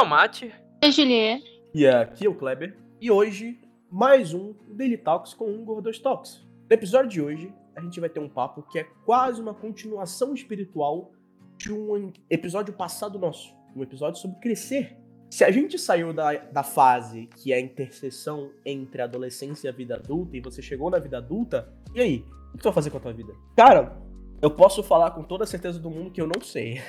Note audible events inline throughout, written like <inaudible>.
é o Mate. É Juliette. E aqui é o Kleber. E hoje, mais um Daily Talks com um Gordos Talks. No episódio de hoje, a gente vai ter um papo que é quase uma continuação espiritual de um episódio passado nosso. Um episódio sobre crescer. Se a gente saiu da, da fase que é a interseção entre a adolescência e a vida adulta, e você chegou na vida adulta, e aí? O que tu vai fazer com a tua vida? Cara, eu posso falar com toda a certeza do mundo que eu não sei.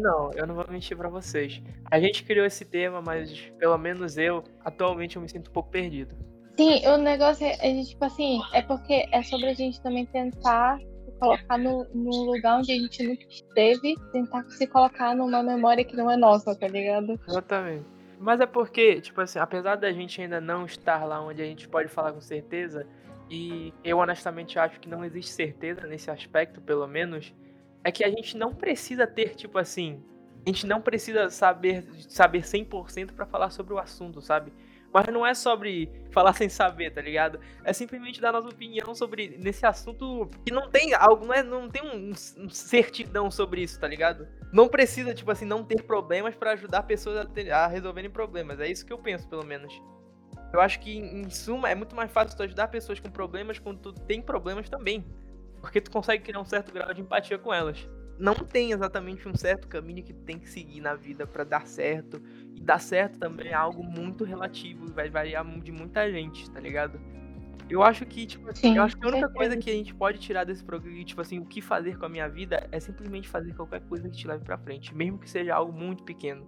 não, eu não vou mentir para vocês. A gente criou esse tema, mas pelo menos eu, atualmente, eu me sinto um pouco perdido. Sim, o negócio é, é tipo assim, é porque é sobre a gente também tentar se colocar no, no lugar onde a gente nunca esteve, tentar se colocar numa memória que não é nossa, tá ligado? Exatamente. Mas é porque, tipo assim, apesar da gente ainda não estar lá onde a gente pode falar com certeza, e eu honestamente acho que não existe certeza nesse aspecto, pelo menos, é que a gente não precisa ter, tipo assim, a gente não precisa saber saber 100% para falar sobre o assunto, sabe? Mas não é sobre falar <laughs> sem saber, tá ligado? É simplesmente dar nossa opinião sobre nesse assunto que não tem algo, não, é, não tem um, um certidão sobre isso, tá ligado? Não precisa, tipo assim, não ter problemas para ajudar pessoas a, ter, a resolverem problemas. É isso que eu penso, pelo menos. Eu acho que, em suma, é muito mais fácil tu ajudar pessoas com problemas quando tu tem problemas também. Porque tu consegue criar um certo grau de empatia com elas. Não tem exatamente um certo caminho que tu tem que seguir na vida para dar certo. E dar certo também é algo muito relativo e vai variar de muita gente, tá ligado? Eu acho que, tipo assim, Sim, eu acho que a única coisa que a gente pode tirar desse programa, tipo assim, o que fazer com a minha vida é simplesmente fazer qualquer coisa que te leve pra frente, mesmo que seja algo muito pequeno.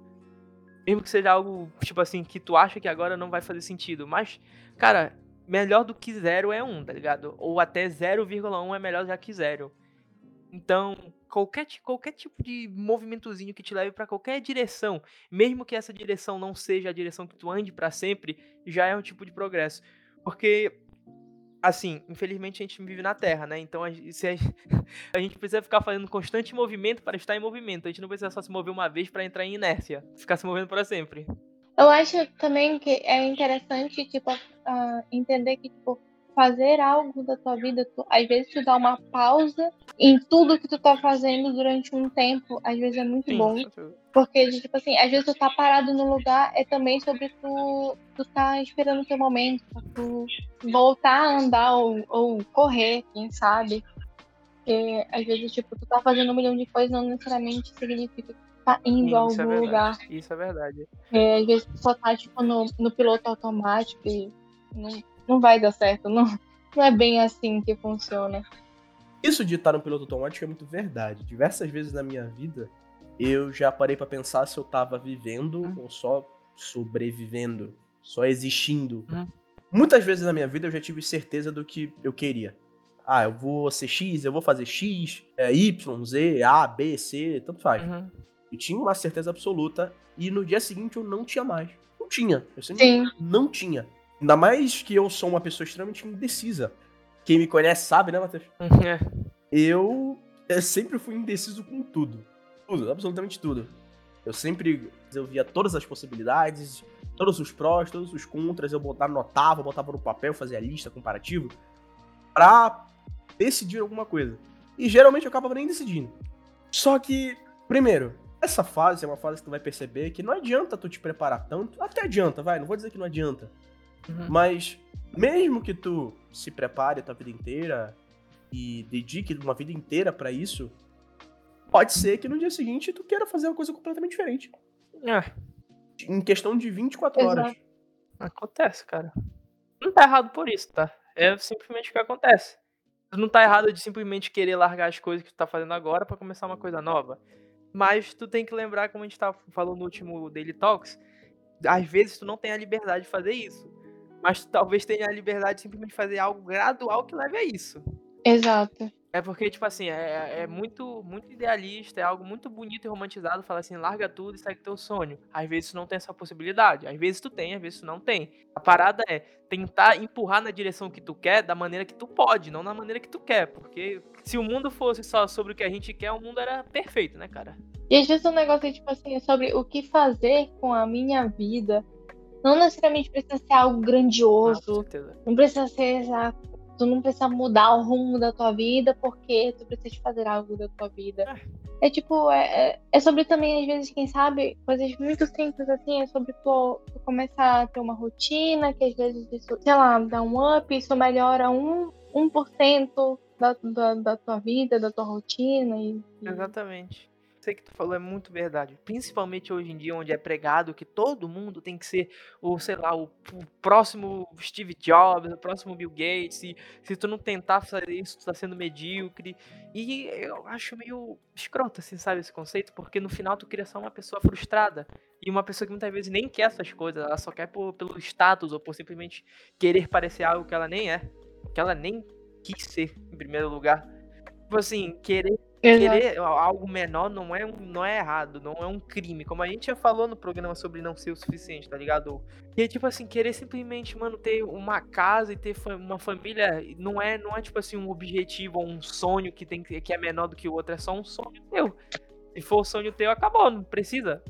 Mesmo que seja algo, tipo assim, que tu acha que agora não vai fazer sentido. Mas, cara, melhor do que zero é um, tá ligado? Ou até 0,1 é melhor já que zero. Então, qualquer, qualquer tipo de movimentozinho que te leve para qualquer direção, mesmo que essa direção não seja a direção que tu ande para sempre, já é um tipo de progresso. Porque assim, infelizmente a gente vive na Terra, né? Então a, se a, <laughs> a, gente precisa ficar fazendo constante movimento para estar em movimento. A gente não precisa só se mover uma vez para entrar em inércia, ficar se movendo para sempre. Eu acho também que é interessante, tipo, uh, entender que, tipo, fazer algo da tua vida, tu, às vezes tu dá uma pausa em tudo que tu tá fazendo durante um tempo, às vezes é muito Sim, bom. Porque, tipo assim, às vezes tu tá parado no lugar, é também sobre tu, tu tá esperando o teu momento, pra tu voltar a andar ou, ou correr, quem sabe. Porque às vezes, tipo, tu tá fazendo um milhão de coisas, não necessariamente significa que tu tá indo Sim, a algum é lugar. Isso é verdade. É, às vezes tu só tá, tipo, no, no piloto automático e não, não vai dar certo. Não, não é bem assim que funciona. Isso de estar no piloto automático é muito verdade. Diversas vezes na minha vida, eu já parei para pensar se eu tava vivendo hum. ou só sobrevivendo, só existindo. Hum. Muitas vezes na minha vida eu já tive certeza do que eu queria. Ah, eu vou ser X, eu vou fazer X, é, Y, Z, A, B, C, tanto faz. Uhum. Eu tinha uma certeza absoluta e no dia seguinte eu não tinha mais. Não tinha. Eu sempre Sim. não tinha. Ainda mais que eu sou uma pessoa extremamente indecisa. Quem me conhece sabe, né, Matheus? É. Eu, eu sempre fui indeciso com tudo. Tudo, absolutamente tudo. Eu sempre eu via todas as possibilidades, todos os prós, todos os contras, eu botava, anotava, botava no papel, fazia lista comparativo pra decidir alguma coisa. E geralmente eu acabava nem decidindo. Só que, primeiro, essa fase é uma fase que tu vai perceber que não adianta tu te preparar tanto. Até adianta, vai, não vou dizer que não adianta. Uhum. Mas mesmo que tu se prepare a tua vida inteira e dedique uma vida inteira para isso, pode ser que no dia seguinte tu queira fazer uma coisa completamente diferente. É. Em questão de 24 Exato. horas. Acontece, cara. Não tá errado por isso, tá? É simplesmente o que acontece. Não tá errado de simplesmente querer largar as coisas que tu tá fazendo agora para começar uma coisa nova. Mas tu tem que lembrar, como a gente tava falando no último Daily Talks, às vezes tu não tem a liberdade de fazer isso mas talvez tenha a liberdade de simplesmente fazer algo gradual que leve a isso. Exato. É porque, tipo assim, é, é muito, muito idealista, é algo muito bonito e romantizado falar assim, larga tudo e segue teu sonho. Às vezes tu não tem essa possibilidade, às vezes tu tem, às vezes tu não tem. A parada é tentar empurrar na direção que tu quer da maneira que tu pode, não na maneira que tu quer. Porque se o mundo fosse só sobre o que a gente quer, o mundo era perfeito, né, cara? E às vezes o negócio é, tipo assim, é sobre o que fazer com a minha vida, não necessariamente precisa ser algo grandioso. Ah, não precisa ser Tu não precisa mudar o rumo da tua vida porque tu precisa fazer algo da tua vida. É. É tipo, é, é- é sobre também, às vezes, quem sabe, coisas muito simples assim, é sobre tu, tu começar a ter uma rotina, que às vezes isso, sei lá, dá um up, isso melhora um, 1% da, da, da tua vida, da tua rotina. E- Exatamente. Sei que tu falou é muito verdade. Principalmente hoje em dia, onde é pregado que todo mundo tem que ser o, sei lá, o, o próximo Steve Jobs, o próximo Bill Gates. E se tu não tentar fazer isso, tu tá sendo medíocre. E eu acho meio escroto, assim, sabe, esse conceito, porque no final tu cria só uma pessoa frustrada. E uma pessoa que muitas vezes nem quer essas coisas, ela só quer por, pelo status ou por simplesmente querer parecer algo que ela nem é. Que ela nem quis ser, em primeiro lugar. Tipo assim, querer Querer algo menor não é, não é errado, não é um crime. Como a gente já falou no programa sobre não ser o suficiente, tá ligado? E é tipo assim, querer simplesmente, mano, ter uma casa e ter uma família não é, não é tipo assim um objetivo ou um sonho que, tem, que é menor do que o outro, é só um sonho teu. Se for o sonho teu, acabou, não precisa.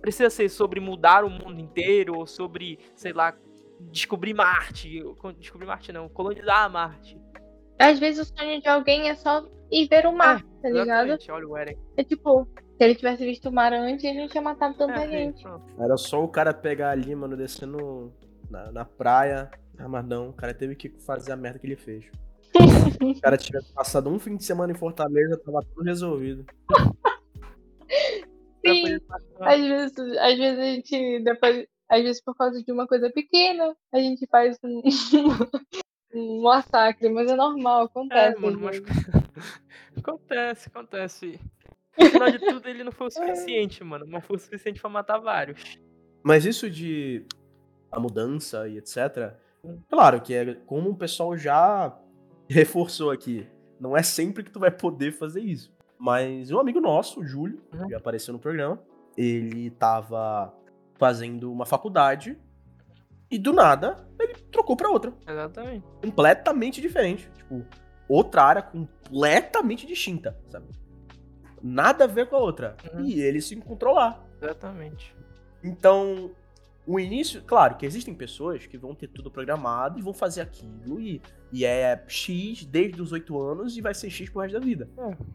Precisa ser sobre mudar o mundo inteiro ou sobre, sei lá, descobrir Marte. Descobrir Marte não, colonizar Marte. Às vezes o sonho de alguém é só ir ver o mar, tá ligado? Olha o Eren. É tipo, se ele tivesse visto o mar antes, a gente ia matar tanta É, gente. Era só o cara pegar ali, mano, descendo na, na praia. Ah, mas não, o cara teve que fazer a merda que ele fez. <laughs> o cara tivesse passado um fim de semana em Fortaleza, tava tudo resolvido. <laughs> Sim, às vezes, às vezes a gente, depois, às vezes por causa de uma coisa pequena, a gente faz um, <laughs> um massacre, mas é normal, É, acontece. às mano, mas... vezes. <laughs> acontece, acontece. No final de tudo, ele não foi o <laughs> suficiente, mano. Mas foi o suficiente pra matar vários. Mas isso de a mudança e etc. Claro que é como o pessoal já reforçou aqui. Não é sempre que tu vai poder fazer isso. Mas um amigo nosso, o Júlio, Uhum. que apareceu no programa, ele tava fazendo uma faculdade e do nada ele trocou pra outra. Exatamente. Completamente diferente. Tipo, outra área completamente distinta, sabe? Nada a ver com a outra. Uhum. E ele se encontrou lá. Exatamente. Então, o início, claro que existem pessoas que vão ter tudo programado e vão fazer aquilo e, e é X desde os 8 anos e vai ser X pro resto da vida.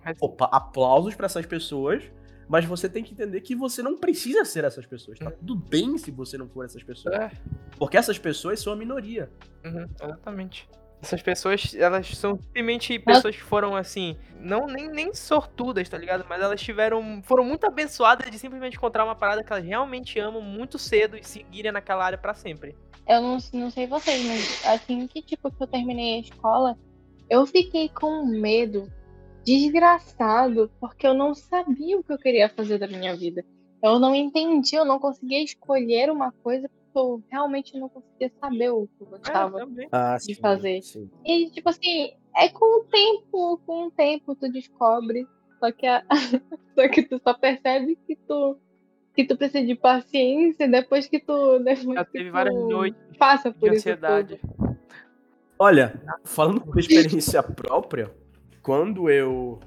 É, Opa, aplausos pra essas pessoas, mas você tem que entender que você não precisa ser essas pessoas. Tá Uhum. tudo bem se você não for essas pessoas. é, Porque essas pessoas são a minoria. uhum, exatamente. Essas pessoas, elas são simplesmente pessoas que foram assim, não nem, nem sortudas, tá ligado? Mas elas tiveram, foram muito abençoadas de simplesmente encontrar uma parada que elas realmente amam muito cedo e seguirem naquela área pra sempre. Eu não, não sei vocês, mas assim que tipo que eu terminei a escola, eu fiquei com medo desgraçado, porque eu não sabia o que eu queria fazer da minha vida. Eu não entendi, eu não conseguia escolher uma coisa porque eu realmente não conseguia saber o que eu É, gostava. Ah, De fazer. Sim. E, tipo assim, é com o tempo, com o tempo tu descobre. Só que, a... <laughs> só que tu só percebe que tu, que tu precisa de paciência depois que tu. Depois Já que teve tu várias noites passa de por isso. ansiedade. tudo. Olha, falando por experiência própria, quando eu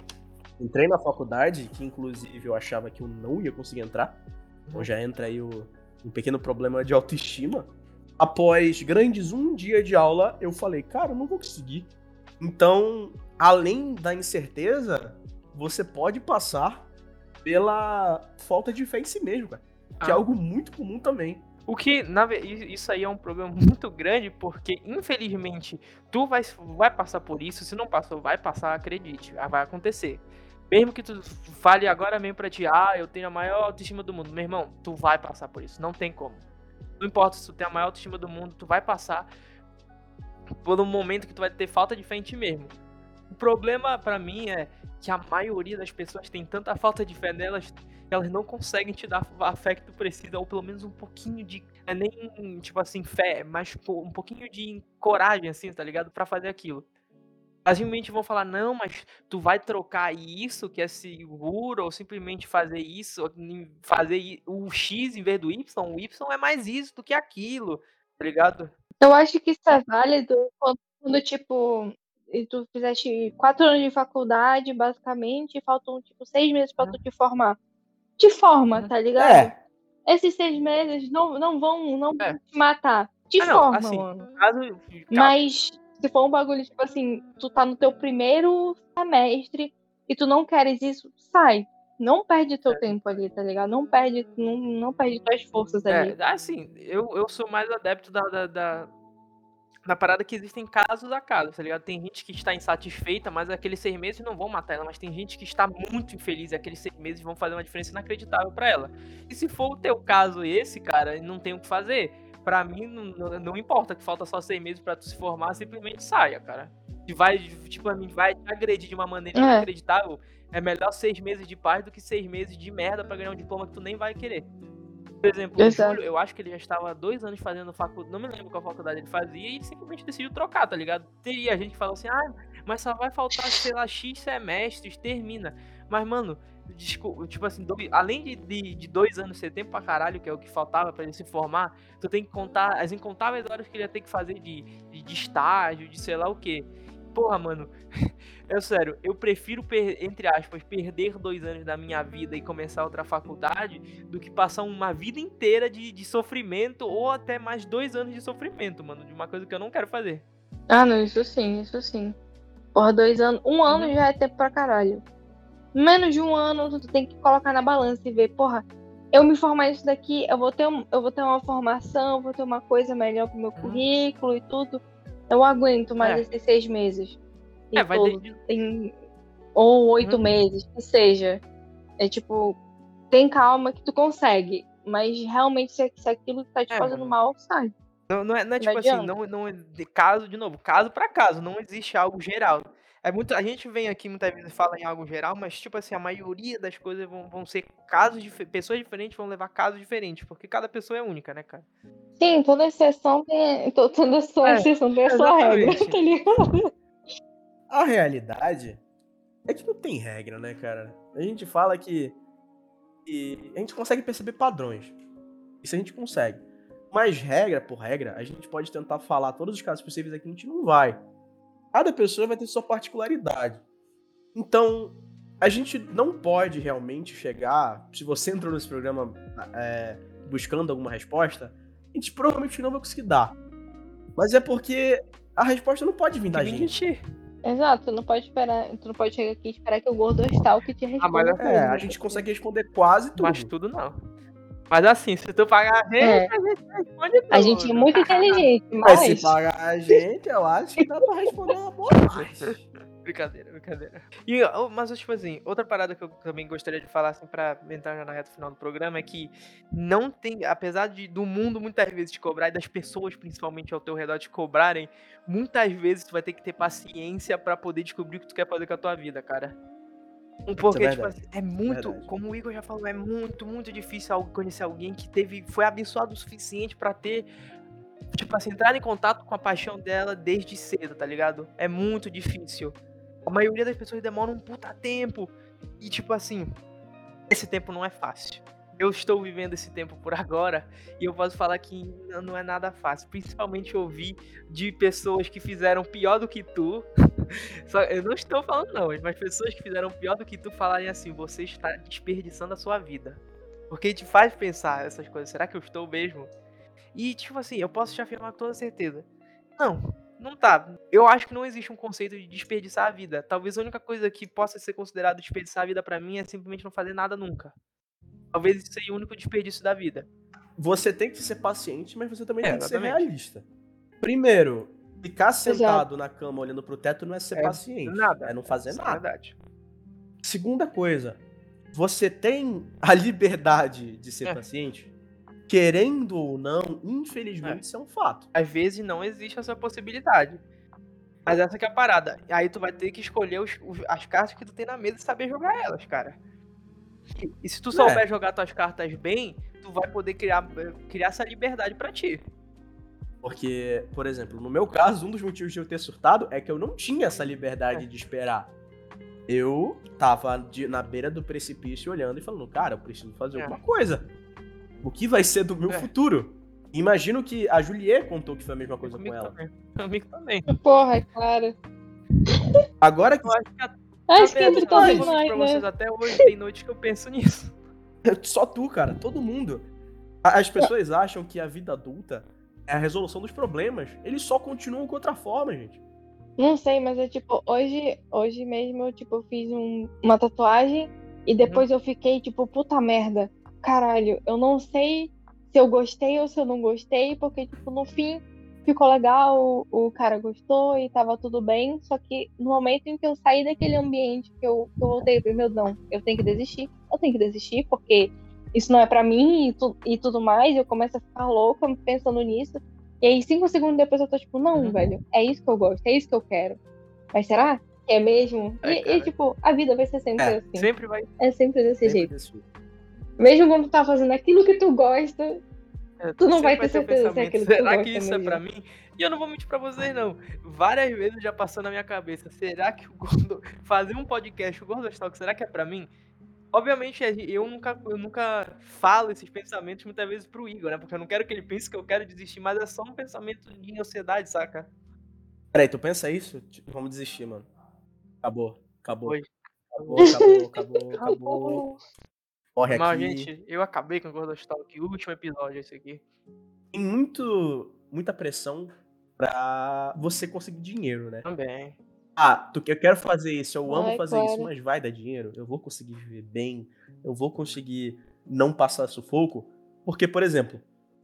entrei na faculdade, que inclusive eu achava que eu não ia conseguir entrar, então já entra aí o, um pequeno problema de autoestima. Após grandes um dia de aula, eu falei, cara, eu não vou conseguir. Então, além da incerteza, você pode passar pela falta de fé em si mesmo, cara. Que é Ah. algo muito comum também. O que, na isso aí é um problema muito grande, porque infelizmente tu vai, vai passar por isso, se não passou, vai passar, acredite, ah, vai acontecer. Mesmo que tu fale agora mesmo pra ti, ah, eu tenho a maior autoestima do mundo, meu irmão, tu vai passar por isso, não tem como. Não importa se tu tem a maior autoestima do mundo, tu vai passar por um momento que tu vai ter falta de fé em ti mesmo. O problema pra mim é que a maioria das pessoas tem tanta falta de fé nelas elas não conseguem te dar a fé que tu precisa, ou pelo menos um pouquinho de. É nem, tipo assim, fé, mas pô, um pouquinho de coragem, assim, tá ligado? Pra fazer aquilo. Elas simplesmente vão falar, não, mas tu vai trocar isso, que é seguro, ou simplesmente fazer isso, fazer o X em vez do Y, o Y é mais isso do que aquilo, tá ligado? Eu acho que isso é válido quando, quando, tipo, e tu fizeste quatro anos de faculdade, basicamente, e faltam, tipo, seis meses pra tu te formar. Te forma, Uhum. tá ligado? É, Esses seis meses não, não vão, não É. te matar. Te Ah, forma, assim, mano. no caso. Mas se for um bagulho, tipo assim, tu tá no teu primeiro semestre e tu não queres isso, sai. Não perde teu tempo ali, tá ligado? Não perde, não, não perde tuas forças ali. É, assim, eu, eu sou mais adepto da, da, da, da parada que existem casos a casos, tá ligado? Tem gente que está insatisfeita, mas aqueles seis meses não vão matar ela, mas tem gente que está muito infeliz e aqueles seis meses vão fazer uma diferença inacreditável pra ela. E se for o teu caso esse, cara, não tem o que fazer. Pra mim, não, não, não importa que falta só seis meses pra tu se formar, simplesmente saia, cara. Se vai, tipo, vai te agredir de uma maneira É. inacreditável, é melhor seis meses de paz do que seis meses de merda pra ganhar um diploma que tu nem vai querer. Por exemplo, o. Júlio, eu acho que ele já estava dois anos fazendo faculdade, não me lembro qual faculdade ele fazia, e simplesmente decidiu trocar, tá ligado? Teria gente que fala assim, ah, mas só vai faltar, sei lá, X semestres, termina. Mas, mano, desculpa, tipo assim, dois- além de, de, de dois anos ser tempo pra caralho, que é o que faltava pra ele se formar, tu tem que contar as incontáveis horas que ele ia ter que fazer de, de, de estágio, de sei lá o quê. Porra, mano, <laughs> é sério, eu prefiro, entre aspas, perder dois anos da minha vida e começar outra faculdade do que passar uma vida inteira de, de sofrimento ou até mais dois anos de sofrimento, mano, de uma coisa que eu não quero fazer. Ah, não, isso sim, isso sim. Porra, dois anos. Um ano Uhum. já é tempo pra caralho. Menos de um ano, tu tem que colocar na balança e ver, porra, eu me formar isso daqui, eu vou ter, um- eu vou ter uma formação, vou ter uma coisa melhor pro meu currículo e tudo. Eu aguento mais. É. esses seis meses. E É, vai tudo. desde- Tem- Ou oito Uhum. meses, que seja. É tipo, tem calma que tu consegue. Mas realmente, se, se aquilo tá te É, fazendo mano. mal, sai. Não, não é, não é Não tipo assim, adianta. não, não é de caso, de novo, caso pra caso, não existe algo geral. É muito, a gente vem aqui muitas vezes e fala em algo geral, mas tipo assim, a maioria das coisas vão, vão ser casos diferentes, pessoas diferentes vão levar casos diferentes, porque cada pessoa é única, né, cara? Sim, toda exceção tem. to- Toda sua É, exceção tem a sua regra, <laughs> tá ligado? A realidade é que não tem regra, né, cara? A gente fala que, que a gente consegue perceber padrões. Isso a gente consegue. Mas regra por regra, a gente pode tentar falar todos os casos possíveis aqui, a gente não vai. Cada pessoa vai ter sua particularidade. Então, a gente não pode realmente chegar. Se você entrou nesse programa é, buscando alguma resposta, a gente provavelmente não vai conseguir dar. Mas é porque a resposta não pode vir da gente. ti. Exato, tu não pode esperar, tu não pode chegar aqui e esperar que o gordo tal que te responda. mas tudo. É, a gente consegue responder quase tudo. Mas tudo não. Mas assim, se tu pagar a gente, É. a gente responde tudo. A gente é muito inteligente, Mas se mas. pagar a gente, eu acho que dá pra responder uma boa parte. <laughs> Brincadeira, brincadeira. E, mas, tipo assim, outra parada que eu também gostaria de falar, assim, pra entrar já na reta final do programa, é que não tem, apesar de, do mundo muitas vezes te cobrar, e das pessoas principalmente ao teu redor te cobrarem, muitas vezes tu vai ter que ter paciência pra poder descobrir o que tu quer fazer com a tua vida, cara. Porque, tipo verdade. assim, é muito, Verdade. como o Igor já falou, é muito, muito difícil conhecer alguém que teve, foi abençoado o suficiente pra ter, tipo assim, entrar em contato com a paixão dela desde cedo, tá ligado? É muito difícil. A maioria das pessoas demora um puta tempo. E tipo assim, esse tempo não é fácil. Eu estou vivendo esse tempo por agora e eu posso falar que não- não é nada fácil. Principalmente ouvir de pessoas que fizeram pior do que tu. <laughs> Só, eu não estou falando não, mas pessoas que fizeram pior do que tu falarem assim, você está desperdiçando a sua vida. Porque te faz pensar essas coisas. Será que eu estou mesmo? E tipo assim, eu posso te afirmar com toda certeza. Não, não tá. Eu acho que não existe um conceito de desperdiçar a vida. Talvez a única coisa que possa ser considerado desperdiçar a vida pra mim é simplesmente não fazer nada nunca. Talvez isso seja o único desperdício da vida. Você tem que ser paciente, mas você também É, tem que ser realista. Primeiro, ficar sentado na cama olhando pro teto não é ser É paciente. nada. É não fazer Isso é nada. verdade. Segunda coisa, você tem a liberdade de ser É. paciente? Querendo ou não, infelizmente, É. isso é um fato. Às vezes não existe essa possibilidade. Mas essa que é a parada. Aí tu vai ter que escolher os- os- as cartas que tu tem na mesa e saber jogar elas, cara. E, e se tu souber É. jogar tuas cartas bem, tu vai poder criar, criar essa liberdade pra ti. Porque, por exemplo, no meu caso, um dos motivos de eu ter surtado é que eu não tinha essa liberdade É. de esperar. Eu tava de- na beira do precipício olhando e falando, cara, eu preciso fazer É. alguma coisa. O que vai ser do meu É. futuro? Imagino que a Juliet contou que foi a mesma coisa com Comigo ela. também. Comigo também. Porra, é claro. Agora que Eu acho que a Acho que todos eu digo nós, pra né? vocês até hoje, tem noites que eu penso nisso. <laughs> Só tu, cara, todo mundo. As pessoas acham que a vida adulta é a resolução dos problemas. Eles só continuam com outra forma, gente. Não sei, mas é tipo, hoje, hoje mesmo eu tipo, fiz um- uma tatuagem E depois eu fiquei tipo, puta merda, caralho, eu não sei se eu gostei ou se eu não gostei, porque, tipo, no fim ficou legal, o, cara gostou e tava tudo bem. Só que no momento em que eu saí daquele ambiente, que eu, que eu voltei, eu falei, meu, não, eu tenho que desistir, eu tenho que desistir, porque isso não é para mim e, tu, e, tudo mais. E eu começo a ficar louca pensando nisso. E aí, cinco segundos depois, eu tô tipo, não, uhum. velho, é isso que eu gosto, é isso que eu quero. Mas será? É mesmo? É, e, e, tipo, a vida vai ser sempre é, assim. Sempre vai. É sempre desse sempre jeito. Desse mesmo quando tu tá fazendo aquilo que tu gosta, é, tu não vai ter certeza se é aquilo que Será tu gosta que isso mesmo. é pra mim? E eu não vou mentir pra vocês, não. Várias vezes já passou na minha cabeça. Será que o Gordo... <laughs> fazer um podcast, o Gordo Talk, será que é pra mim? Obviamente, eu nunca, eu nunca falo esses pensamentos muitas vezes pro Igor, né? Porque eu não quero que ele pense que eu quero desistir, mas é só um pensamento de ansiedade, saca? Peraí, tu pensa isso? Vamos desistir, mano. Acabou. Acabou. Acabou, acabou, acabou, <laughs> acabou. Morre Mas, aqui. gente, eu acabei com o Gordostalk. O último episódio esse aqui. Tem muito, muita pressão pra você conseguir dinheiro, né? Também. Ah, tu, eu quero fazer isso, eu amo Ai, fazer isso, mas vai dar dinheiro, eu vou conseguir viver bem, eu vou conseguir não passar sufoco. Porque, por exemplo,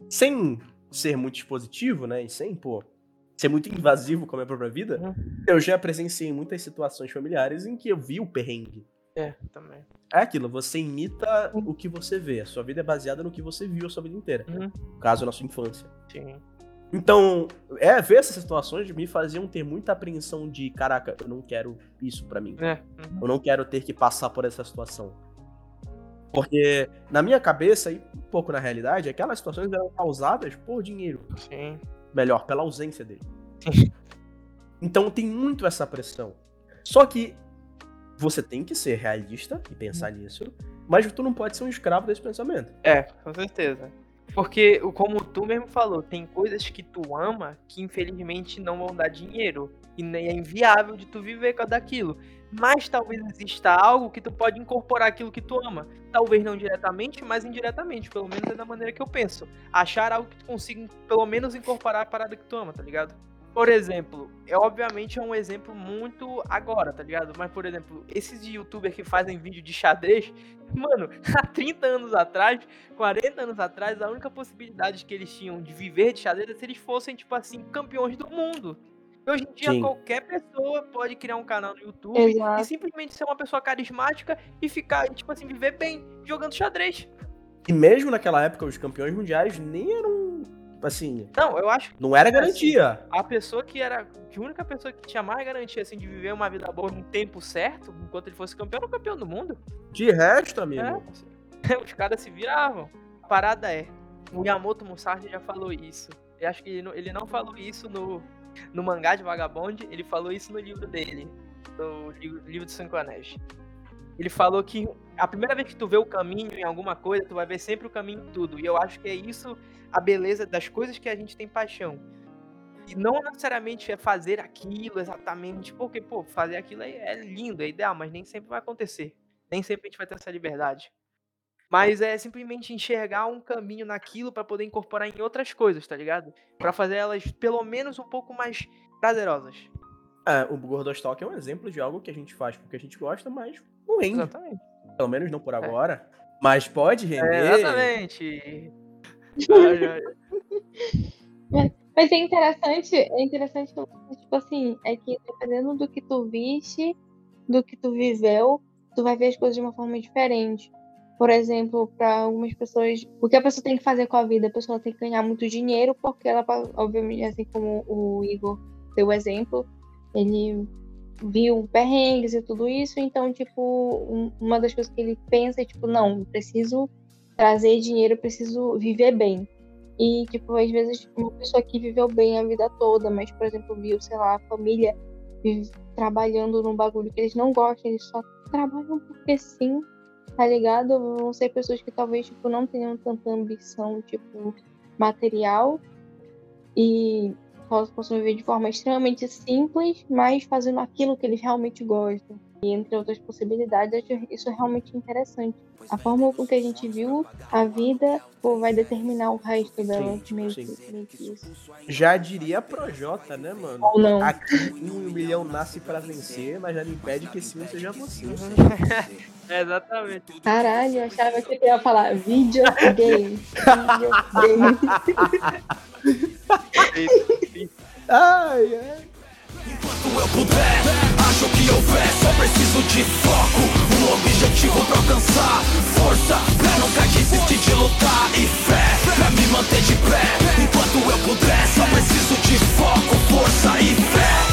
sem ser muito expositivo, né? E sem, pô, ser muito invasivo com a minha própria vida, uhum. eu já presenciei muitas situações familiares em que eu vi o perrengue. É, também. É aquilo, você imita o que você vê. A sua vida é baseada no que você viu a sua vida inteira. Uhum. No caso, na sua infância. Sim. Então, é, ver essas situações me faziam ter muita apreensão de, caraca, eu não quero isso para mim. É. Uhum. Eu não quero ter que passar por essa situação. Porque, na minha cabeça, e um pouco na realidade, aquelas situações eram causadas por dinheiro. Sim. Melhor, pela ausência dele. <laughs> então tem muito essa pressão. Só que você tem que ser realista e pensar nisso, mas tu não pode ser um escravo desse pensamento. É, com certeza. Porque, como tu mesmo falou, tem coisas que tu ama que infelizmente não vão dar dinheiro. E nem é inviável de tu viver com daquilo. Mas talvez exista algo que tu pode incorporar aquilo que tu ama. Talvez não diretamente, mas indiretamente. Pelo menos é da maneira que eu penso. Achar algo que tu consiga, pelo menos, incorporar a parada que tu ama, tá ligado? Por exemplo, é obviamente é um exemplo muito agora, tá ligado? Mas, por exemplo, esses youtubers que fazem vídeo de xadrez, <laughs> mano, há 30 anos atrás, 40 anos atrás, a única possibilidade que eles tinham de viver de xadrez é se eles fossem, tipo assim, campeões do mundo. Hoje em dia, Sim. qualquer pessoa pode criar um canal no YouTube Exato. e simplesmente ser uma pessoa carismática e ficar, tipo assim, viver bem jogando xadrez. E mesmo naquela época, os campeões mundiais nem eram assim. Não, eu acho. Não era garantia. Assim, a pessoa que era. A única pessoa que tinha mais garantia, assim, de viver uma vida boa no tempo certo, enquanto ele fosse campeão, era o campeão do mundo. De resto, amigo. É, <laughs> os caras se viravam. A parada é. O Yamoto Musashi já falou isso. Eu acho que ele não, ele não falou isso no, no mangá de Vagabond, ele falou isso no livro dele. No livro, livro dos Cinco Anéis. Ele falou que a primeira vez que tu vê o caminho em alguma coisa, tu vai ver sempre o caminho em tudo. E eu acho que é isso a beleza das coisas que a gente tem paixão. E não necessariamente é fazer aquilo exatamente, porque, pô, fazer aquilo é, é lindo, é ideal, mas nem sempre vai acontecer. Nem sempre a gente vai ter essa liberdade. Mas é simplesmente enxergar um caminho naquilo para poder incorporar em outras coisas, tá ligado? Para fazer elas pelo menos um pouco mais prazerosas. É, o Gordostock é um exemplo de algo que a gente faz porque a gente gosta, mas não rende. Exatamente. Pelo menos não por é. agora. É. Mas pode render. É, exatamente. <laughs> Mas é interessante, é interessante, tipo assim, é que dependendo do que tu viste, do que tu viveu, tu vai ver as coisas de uma forma diferente. Por exemplo, para algumas pessoas, o que a pessoa tem que fazer com a vida? A pessoa tem que ganhar muito dinheiro, porque ela, obviamente, assim como o Igor deu o exemplo, ele viu perrengues e tudo isso, então, tipo, uma das coisas que ele pensa é, tipo, não, preciso trazer dinheiro, preciso viver bem. E, tipo, às vezes uma pessoa que viveu bem a vida toda, mas, por exemplo, viu, sei lá, a família trabalhando num bagulho que eles não gostam, eles só trabalham porque sim, tá ligado? Vão ser pessoas que talvez, tipo, não tenham tanta ambição, tipo, material. E possam, possam viver de forma extremamente simples, mas fazendo aquilo que eles realmente gostam. E entre outras possibilidades, isso é realmente interessante. A forma com que a gente viu a vida pô, vai determinar o resto dela. Sim, meio, sim. Que, meio que isso. Já diria a Projota, né, mano? Ou não. Aqui um milhão nasce para vencer, mas já não impede que esse um seja você. é, <laughs> exatamente. Caralho, eu achava que você ia falar videogame. <laughs> videogame. <laughs> Ai. É. Enquanto eu puder, acho que houver, só preciso de foco. Um objetivo pra alcançar. Força pra nunca desistir de lutar. E fé pra me manter de pé. Enquanto eu puder, só preciso de foco, força e fé.